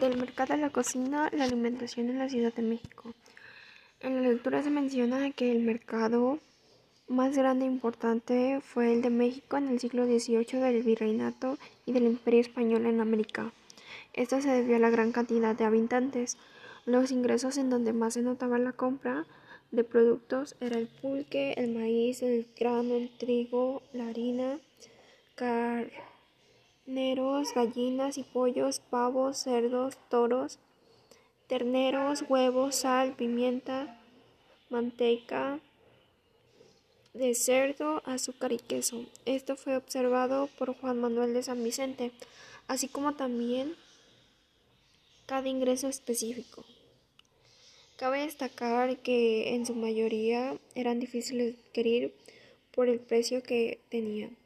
Del mercado a la cocina, la alimentación en la Ciudad de México. En la lectura se menciona que el mercado más grande e importante fue el de México en el siglo XVIII del virreinato y del imperio español en América. Esto se debió a la gran cantidad de habitantes. Los ingresos en donde más se notaba la compra de productos era el pulque, el maíz, el grano, el trigo, la harina, car carneros, gallinas y pollos, pavos, cerdos, toros, terneros, huevos, sal, pimienta, manteca de cerdo, azúcar y queso. Esto fue observado por Juan Manuel de San Vicente, así como también cada ingreso específico. Cabe destacar que en su mayoría eran difíciles de adquirir por el precio que tenían.